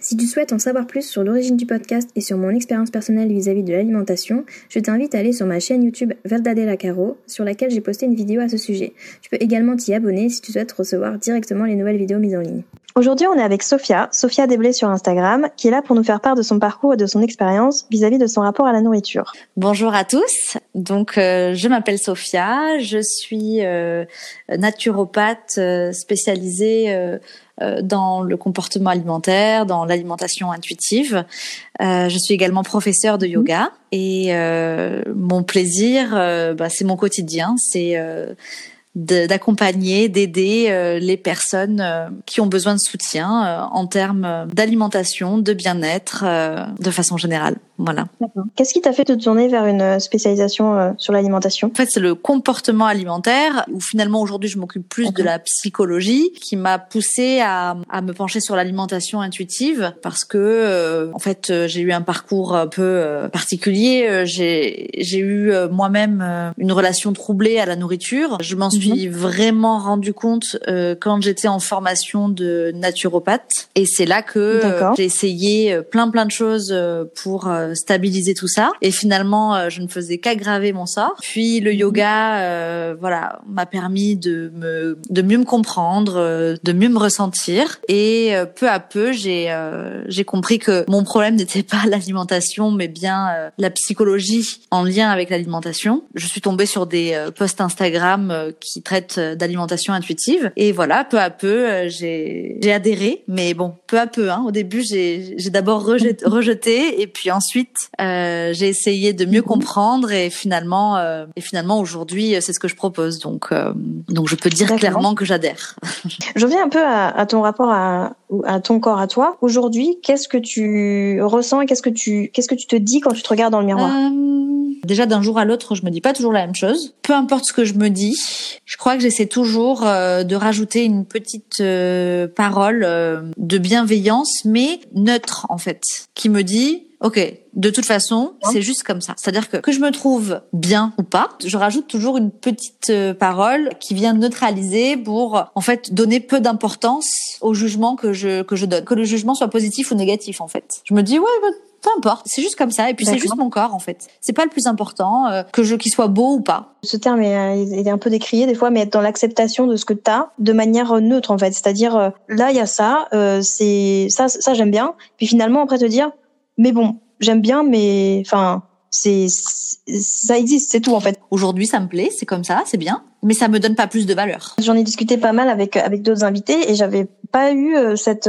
Si tu souhaites en savoir plus sur l'origine du podcast et sur mon expérience personnelle vis-à-vis de l'alimentation, je t'invite à aller sur ma chaîne YouTube Verdadella Caro, sur laquelle j'ai posté une vidéo à ce sujet. Tu peux également t'y abonner si tu souhaites recevoir directement les nouvelles vidéos mises en ligne. Aujourd'hui, on est avec Sophia, Sophia Déblé sur Instagram, qui est là pour nous faire part de son parcours et de son expérience vis-à-vis de son rapport à la nourriture. Bonjour à tous. Donc, euh, je m'appelle Sophia, je suis euh, naturopathe euh, spécialisée dans le comportement alimentaire, dans l'alimentation intuitive. Euh, je suis également professeure de yoga et euh, mon plaisir, bah, c'est mon quotidien, c'est d'accompagner, d'aider euh, les personnes euh, qui ont besoin de soutien euh, en termes d'alimentation, de bien-être, de façon générale. Voilà. Qu'est-ce qui t'a fait te tourner vers une spécialisation sur l'alimentation? En fait, c'est le comportement alimentaire où finalement aujourd'hui je m'occupe plus de la psychologie qui m'a poussé à, à me pencher sur l'alimentation intuitive parce que en fait j'ai eu un parcours un peu particulier. J'ai j'ai eu moi-même une relation troublée à la nourriture. Je m'en suis suis mhm. vraiment rendu compte euh, quand j'étais en formation de naturopathe. Et c'est là que euh, j'ai essayé euh, plein plein de choses pour stabiliser tout ça. Et finalement, je ne faisais qu'aggraver mon sort. Puis le mhm. yoga, voilà, m'a permis de me de mieux me comprendre, de mieux me ressentir. Et peu à peu, j'ai j'ai compris que mon problème n'était pas l'alimentation, mais bien la psychologie en lien avec l'alimentation. Je suis tombée sur des posts Instagram qui qui traite euh, d'alimentation intuitive. Et voilà, peu à peu, euh, j'ai j'ai adhéré. Mais bon, peu à peu. Hein. Au début, j'ai j'ai d'abord rejeté, rejeté, et puis ensuite, euh, j'ai essayé de mieux mhm. comprendre. Et finalement, euh, et finalement, aujourd'hui, c'est ce que je propose. Donc, euh, donc, je peux dire clairement que j'adhère. je reviens un peu à, à ton rapport à, à ton corps, à toi. Aujourd'hui, qu'est-ce que tu ressens et qu'est-ce que tu qu'est-ce que tu te dis quand tu te regardes dans le miroir? Déjà d'un jour à l'autre, je me dis pas toujours la même chose. Peu importe ce que je me dis, je crois que j'essaie toujours euh, de rajouter une petite euh, parole euh, de bienveillance, mais neutre en fait, qui me dit Ok, de toute façon, c'est juste comme ça. C'est-à-dire que que je me trouve bien ou pas, je rajoute toujours une petite parole qui vient neutraliser pour en fait donner peu d'importance au jugement que je que je donne, que le jugement soit positif ou négatif en fait. Je me dis ouais, bah, peu importe, c'est juste comme ça. Et puis c'est juste mon corps en fait. C'est pas le plus important euh, que je qu'il soit beau ou pas. Ce terme est, euh, il est un peu décrié des fois, mais être dans l'acceptation de ce que t'as de manière euh, neutre en fait. C'est-à-dire là il y a ça, c'est ça, ça j'aime bien. Puis finalement après te dire, mais bon, j'aime bien, mais enfin c'est ça existe, c'est tout en fait. Aujourd'hui, ça me plaît, c'est comme ça, c'est bien, mais ça me donne pas plus de valeur. J'en ai discuté pas mal avec avec d'autres invités et j'avais pas eu cette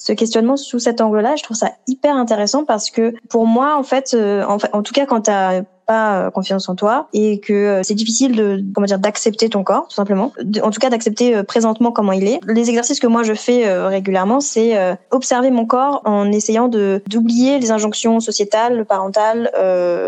ce questionnement sous cet angle-là. Je trouve ça hyper intéressant parce que pour moi, en fait, euh, en, fait, en tout cas, quand tu as euh, confiance en toi et que euh, c'est difficile de comment dire d'accepter ton corps tout simplement. En tout cas d'accepter euh, présentement comment il est. Les exercices que moi je fais régulièrement c'est observer mon corps en essayant de d'oublier les injonctions sociétales parentales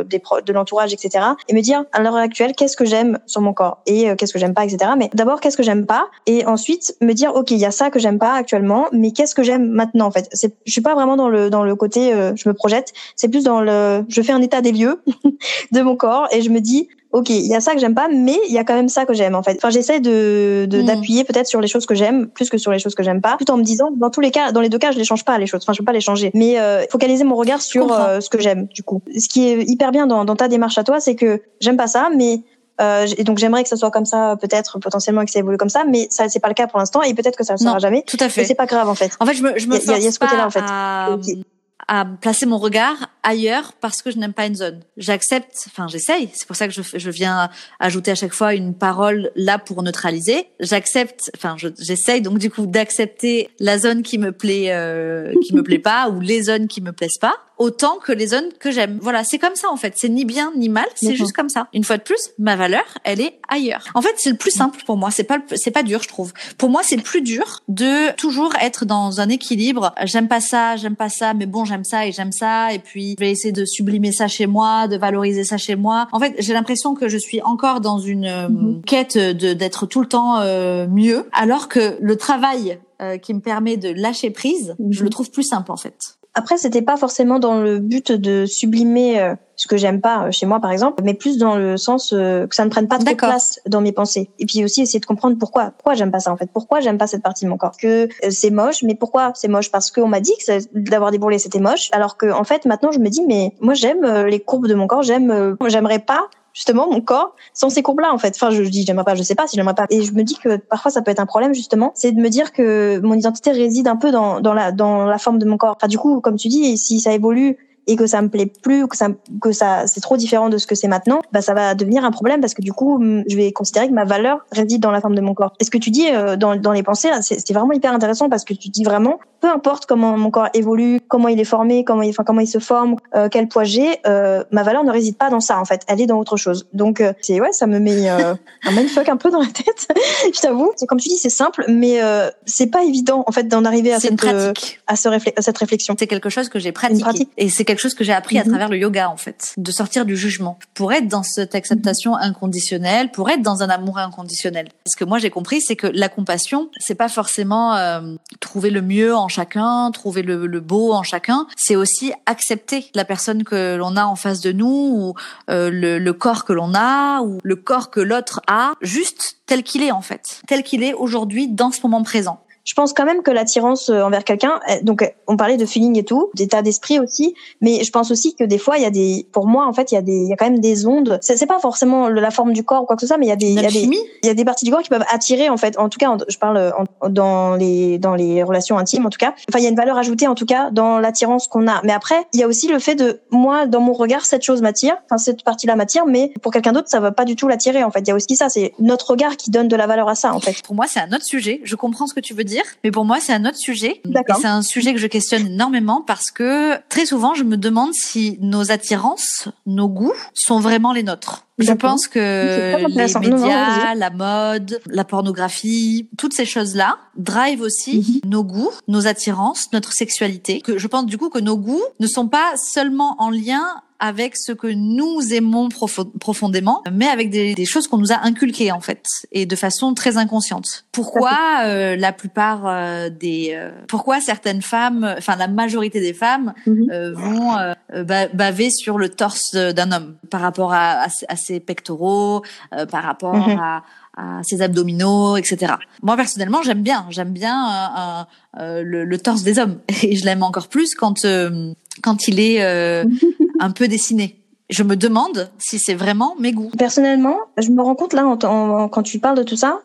des de l'entourage etc et me dire à l'heure actuelle qu'est-ce que j'aime sur mon corps et qu'est-ce que j'aime pas etc mais d'abord qu'est-ce que j'aime pas et ensuite me dire ok il y a ça que j'aime pas actuellement mais qu'est-ce que j'aime maintenant en fait. Je suis pas vraiment dans le dans le côté je me projette. C'est plus dans le je fais un état des lieux de mon corps et je me dis ok il y a ça que j'aime pas mais il y a quand même ça que j'aime en fait enfin j'essaie de hmm. d'appuyer peut-être sur les choses que j'aime plus que sur les choses que j'aime pas tout en me disant dans tous les cas dans les deux cas je les change pas les choses enfin je peux pas les changer mais euh, focaliser mon regard sur euh, ce que j'aime du coup ce qui est hyper bien dans, dans ta démarche à toi c'est que j'aime pas ça mais euh, et donc j'aimerais que ça soit comme ça, peut-être potentiellement que ça évolue comme ça, mais ça c'est pas le cas pour l'instant et peut-être que ça ne sera jamais. Tout à fait. c'est pas grave en fait. En fait, je me, je me y, a, ce côté-là en fait à placer mon regard ailleurs parce que je n'aime pas une zone. J'accepte, enfin j'essaye, c'est pour ça que je, je viens ajouter à chaque fois une parole là pour neutraliser. J'accepte, enfin j'essaye donc du coup d'accepter la zone qui me plaît, euh, qui me plaît pas ou les zones qui me plaisent pas autant que les zones que j'aime. Voilà, c'est comme ça en fait. C'est ni bien ni mal, c'est juste comme ça. Une fois de plus, ma valeur, elle est ailleurs. En fait, c'est le plus simple pour moi. C'est pas c'est pas dur, je trouve. Pour moi, c'est plus dur de toujours être dans un équilibre. J'aime pas ça, j'aime pas ça, mais bon, j'aime ça et j'aime ça et puis je vais essayer de sublimer ça chez moi, de valoriser ça chez moi. En fait, j'ai l'impression que je suis encore dans une euh, mhm. quête de d'être tout le temps euh, mieux alors que le travail euh, qui me permet de lâcher prise, je le mhm. trouve plus simple en fait. Après, c'était pas forcément dans le but de sublimer euh, ce que j'aime pas euh, chez moi, par exemple, mais plus dans le sens euh, que ça ne prenne pas trop de place dans mes pensées. Et puis aussi essayer de comprendre pourquoi, pourquoi j'aime pas ça en fait, pourquoi j'aime pas cette partie de mon corps? Que c'est moche, mais pourquoi c'est moche? Parce qu'on m'a dit que d'avoir des bourrelets c'était moche, alors que en fait maintenant je me dis mais moi j'aime les courbes de mon corps, j'aime, j'aimerais pas justement mon corps sans ces courbes là en fait. Enfin je, dis j'aimerais pas je sais pas si j'aimerais pas. Et je me dis que parfois ça peut être un problème justement. C'est de me dire que mon identité réside un peu dans dans la dans la forme de mon corps. Enfin du coup comme tu dis si ça évolue et que ça me plaît plus, que ça, que ça, c'est trop différent de ce que c'est maintenant, bah ça va devenir un problème parce que du coup, je vais considérer que ma valeur réside dans la forme de mon corps. Et ce que tu dis euh, dans, dans les pensées, c'est vraiment hyper intéressant parce que tu dis vraiment, peu importe comment mon corps évolue, comment il est formé, comment il, enfin comment il se forme, euh, quel poids j'ai, euh, ma valeur ne réside pas dans ça en fait, elle est dans autre chose. Donc euh, c'est ouais, ça me met euh, un mindfuck un peu dans la tête. je t'avoue, c'est comme tu dis, c'est simple, mais c'est pas évident en fait d'en arriver à cette à, ce à cette réflexion. C'est quelque chose que j'ai pratiqué et c'est quelque chose que j'ai appris à mhm. travers le yoga en fait, de sortir du jugement pour être dans cette acceptation mhm. inconditionnelle, pour être dans un amour inconditionnel. Ce que moi j'ai compris, c'est que la compassion, c'est pas forcément euh, trouver le mieux en chacun, trouver le, le beau en chacun, c'est aussi accepter la personne que l'on a en face de nous ou euh, le, le corps que l'on a ou le corps que l'autre a, juste tel qu'il est en fait, tel qu'il est aujourd'hui dans ce moment présent je pense quand même que l'attirance euh, envers quelqu'un, donc on parlait de feeling et tout, d'état d'esprit aussi, mais je pense aussi que des fois il y a des, pour moi en fait il y a des, il y a quand même des ondes. C'est pas forcément la forme du corps ou quoi que ce soit, mais il y a des, il y a des, il y a des parties du corps qui peuvent attirer en fait. En tout cas, je parle dans les dans les relations intimes en tout cas. Enfin il y a une valeur ajoutée en tout cas dans l'attirance qu'on a. Mais après il y a aussi le fait de moi dans mon regard cette chose m'attire, enfin cette partie-là m'attire, mais pour quelqu'un d'autre ça va pas du tout l'attirer en fait. Il y a aussi ça, c'est notre regard qui donne de la valeur à ça en fait. Pour moi c'est un autre sujet. Je comprends ce que tu veux dire mais pour moi, c'est un autre sujet. Et c'est un sujet que je questionne énormément parce que très souvent, je me demande si nos attirances, nos goûts sont vraiment les nôtres. Je pense que les médias, la mode, la pornographie, toutes ces choses-là drive aussi mhm. nos goûts, nos attirances, notre sexualité. Que je pense du coup que nos goûts ne sont pas seulement en lien avec ce que nous aimons profondément, mais avec des, des choses qu'on nous a inculquées en fait, et de façon très inconsciente. Pourquoi euh, la plupart euh, des, euh, pourquoi certaines femmes, enfin la majorité des femmes mhm. euh, vont baver sur le torse d'un homme par rapport à, à, ses pectoraux, par rapport mhm. à à ses abdominaux, etc. Moi personnellement, j'aime bien, j'aime bien euh, le, le, torse des hommes et je l'aime encore plus quand quand il est un peu dessiné. Je me demande si c'est vraiment mes goûts. Personnellement, je me rends compte là, en, quand tu parles de tout ça,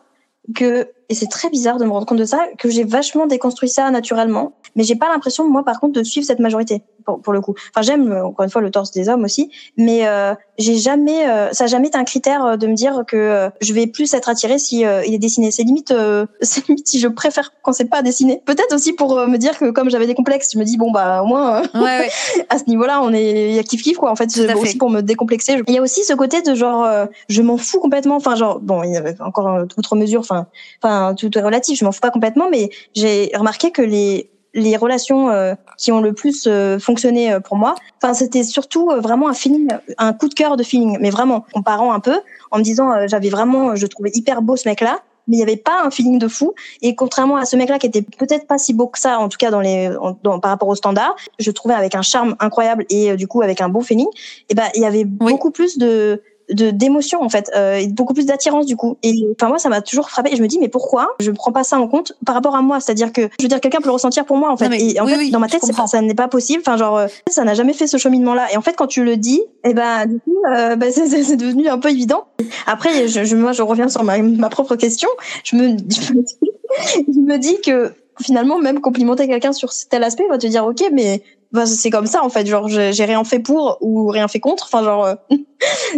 que et c'est très bizarre de me rendre compte de ça que j'ai vachement déconstruit ça naturellement. Mais j'ai pas l'impression moi par contre de suivre cette majorité pour, pour le coup. Enfin j'aime euh, encore une fois le torse des hommes aussi. Mais euh, j'ai jamais euh, ça a jamais été un critère euh, de me dire que je vais plus être attirée si il est dessiné. C'est limite c'est limite si je préfère quand c'est pas dessiné. Peut-être aussi pour me dire que comme j'avais des complexes je me dis bon bah au moins ouais, ouais. à ce niveau-là on est il y a kiff kiff quoi en fait aussi pour me décomplexer. Il y a aussi ce côté de genre je m'en fous complètement. Enfin genre bon il y avait encore outre mesure enfin enfin tout est relatif, je m'en fous pas complètement, mais j'ai remarqué que les les relations euh, qui ont le plus euh, fonctionné euh, pour moi, enfin c'était surtout vraiment un feeling, un coup de cœur de feeling, mais vraiment comparant un peu, en me disant j'avais vraiment, je trouvais hyper beau ce mec-là, mais il n'y avait pas un feeling de fou. Et contrairement à ce mec-là qui était peut-être pas si beau que ça, en tout cas dans les, dans, par rapport au standard, je trouvais avec un charme incroyable et du coup avec un beau feeling, et ben il y avait beaucoup plus de de d'émotion en fait, euh, et beaucoup plus d'attirance du coup. Et enfin moi ça m'a toujours frappé. Et je me dis mais pourquoi je prends pas ça en compte par rapport à moi? C'est-à-dire que je veux dire quelqu'un peut le ressentir pour moi en fait. et en fait dans ma tête pas, ça n'est pas possible. Enfin genre euh, ça n'a jamais fait ce cheminement là. Et en fait quand tu le dis, et eh ben du coup euh, bah, c'est devenu un peu évident. Après je, je, moi je reviens sur ma, ma propre question. Je me je me dis, je me dis que finalement même complimenter quelqu'un sur tel aspect va te dire ok mais bah, c'est comme ça en fait. Genre j'ai rien fait pour ou rien fait contre. Enfin genre euh,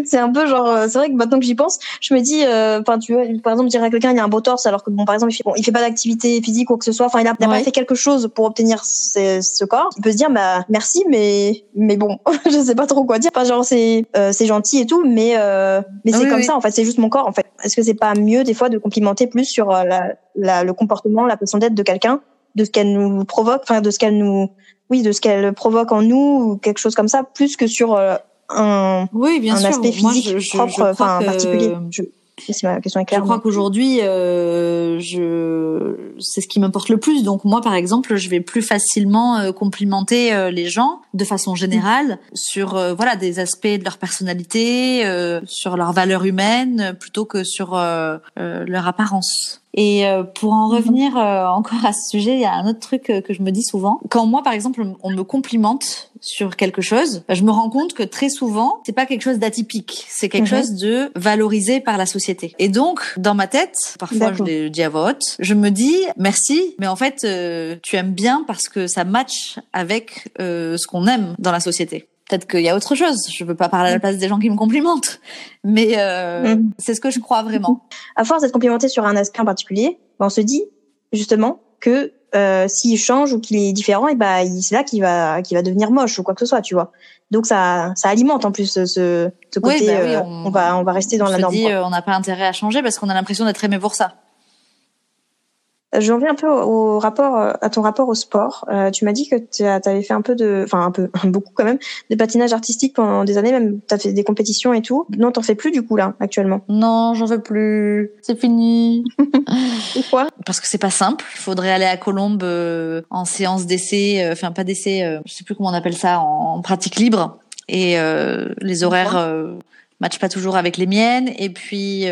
c'est un peu genre euh, c'est vrai que maintenant que j'y pense je me dis euh, enfin tu vois par exemple dire à quelqu'un il a un beau torse alors que bon par exemple il fait, bon, il fait pas d'activité physique ou que ce soit. Enfin il a, pas fait quelque chose pour obtenir ce, corps. Il peut se dire bah merci mais mais bon je sais pas trop quoi dire. Enfin genre c'est c'est gentil et tout mais mais c'est comme ça en fait. C'est juste mon corps en fait. Est-ce que c'est pas mieux des fois de complimenter plus sur la, la, le comportement la façon d'être de quelqu'un de ce qu'elle nous provoque, enfin de ce qu'elle nous, oui, de ce qu'elle provoque en nous ou quelque chose comme ça, plus que sur un, oui, bien un aspect physique propre, enfin particulier. Je ma question est claire. Je crois qu'aujourd'hui, euh, je c'est ce qui m'importe le plus. Donc moi, par exemple, je vais plus facilement euh, complimenter euh, les gens de façon générale sur euh, voilà des aspects de leur personnalité, euh, sur leur valeur humaine, plutôt que sur leur apparence. Et pour en mhm. revenir encore à ce sujet, il y a un autre truc que je me dis souvent. Quand moi, par exemple, on me complimente sur quelque chose, bah, je me rends compte que très souvent, c'est pas quelque chose d'atypique, c'est quelque mhm. chose de valorisé par la société. Et donc, dans ma tête, parfois je le dis à voix haute, je me dis merci, mais en fait, euh, tu aimes bien parce que ça match avec euh, ce qu'on aime dans la société. Peut-être qu'il y a autre chose. Je veux pas parler à la place des gens qui me complimentent, mais euh, mhm. c'est ce que je crois vraiment. À force d'être complimenté sur un aspect en particulier, bah, on se dit justement que euh, s'il change ou qu'il est différent, et bah c'est là qu'il va qu'il va devenir moche ou quoi que ce soit, tu vois. Donc ça ça alimente en plus ce, ce côté. Bah euh, on, va on va rester dans la norme. Dit, euh, on n'a pas intérêt à changer parce qu'on a l'impression d'être aimé pour ça. J'en viens un peu au rapport, à ton rapport au sport. Euh, tu m'as dit que tu avais fait un peu de, enfin un peu, beaucoup quand même, de patinage artistique pendant des années, même tu as fait des compétitions et tout. Non, t'en fais plus du coup là, actuellement. Non, j'en fais plus. C'est fini. Pourquoi Parce que c'est pas simple. Il faudrait aller à Colombe euh, en séance d'essai, euh, enfin pas d'essai, je sais plus comment on appelle ça, en, pratique libre. Et les horaires matchent pas toujours avec les miennes. Et puis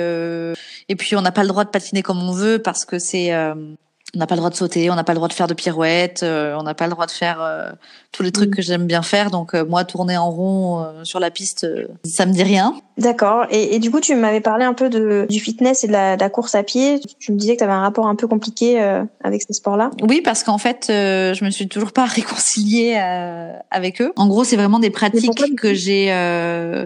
et puis on n'a pas le droit de patiner comme on veut parce que c'est euh, on n'a pas le droit de sauter, on n'a pas le droit de faire de pirouettes, euh, on n'a pas le droit de faire euh, tous les trucs mm. que j'aime bien faire. Donc euh, moi, tourner en rond sur la piste, ça me dit rien. D'accord. Et, et, du coup, tu m'avais parlé un peu de, du fitness et de la, de la course à pied. Tu me disais que tu avais un rapport un peu compliqué avec ces sports-là. Oui, parce qu'en fait, je me suis toujours pas réconciliée avec eux. En gros, c'est vraiment des pratiques que j'ai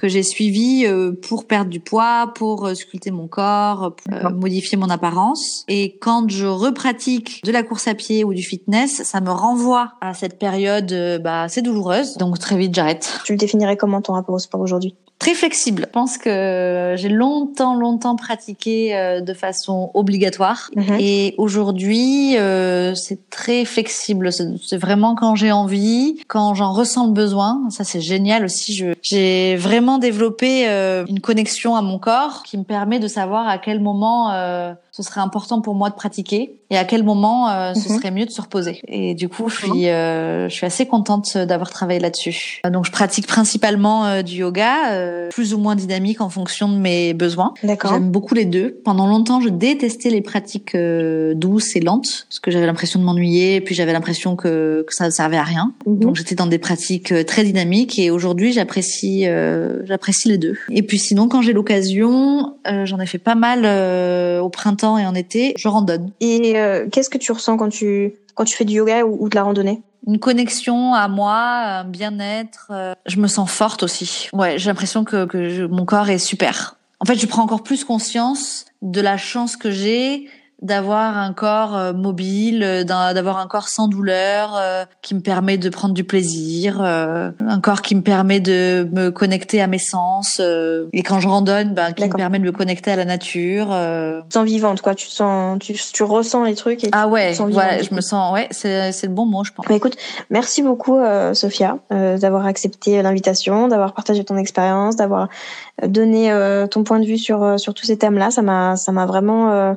que j'ai suivies pour perdre du poids, pour sculpter mon corps, pour modifier mon apparence. Et quand je repratique de la course à pied ou du fitness, ça me renvoie à cette période euh, bah, assez douloureuse. Donc très vite, j'arrête. Tu le définirais comment ton rapport au sport aujourd'hui? Très flexible. Je pense que j'ai longtemps, longtemps pratiqué euh, de façon obligatoire. Mhm. Et aujourd'hui, euh, c'est très flexible. C'est vraiment quand j'ai envie, quand j'en ressens le besoin. Ça, c'est génial aussi. J'ai vraiment développé une connexion à mon corps qui me permet de savoir à quel moment ce serait important pour moi de pratiquer et à quel moment euh, ce mhm. serait mieux de se reposer. Et du coup, je suis, euh, je suis assez contente d'avoir travaillé là-dessus. Donc, je pratique principalement euh, du yoga, euh, plus ou moins dynamique en fonction de mes besoins. J'aime beaucoup les deux. Pendant longtemps, je détestais les pratiques douces et lentes parce que j'avais l'impression de m'ennuyer, et puis j'avais l'impression que, que ça ne servait à rien. Mhm. Donc, j'étais dans des pratiques très dynamiques et aujourd'hui, j'apprécie, j'apprécie les deux. Et puis sinon, quand j'ai l'occasion, j'en ai fait pas mal au printemps et en été, je randonne. Et euh, qu'est-ce que tu ressens quand tu quand tu fais du yoga ou, de la randonnée? Une connexion à moi, un bien-être. Euh, je me sens forte aussi. Ouais, j'ai l'impression que, que mon corps est super. En fait, je prends encore plus conscience de la chance que j'ai d'avoir un corps euh, mobile, euh, d'avoir un corps sans douleur, euh, qui me permet de prendre du plaisir, un corps qui me permet de me connecter à mes sens, et quand je randonne, ben, qui me permet de me connecter à la nature. Tu sens vivante, quoi. Tu sens, tu, tu ressens les trucs. Et ah ouais, voilà, je me sens, ouais, c'est c'est le bon mot, je pense. Bah, écoute, merci beaucoup, Sophia, d'avoir accepté l'invitation, d'avoir partagé ton expérience, d'avoir donné ton point de vue sur sur tous ces thèmes-là. Ça m'a, ça m'a vraiment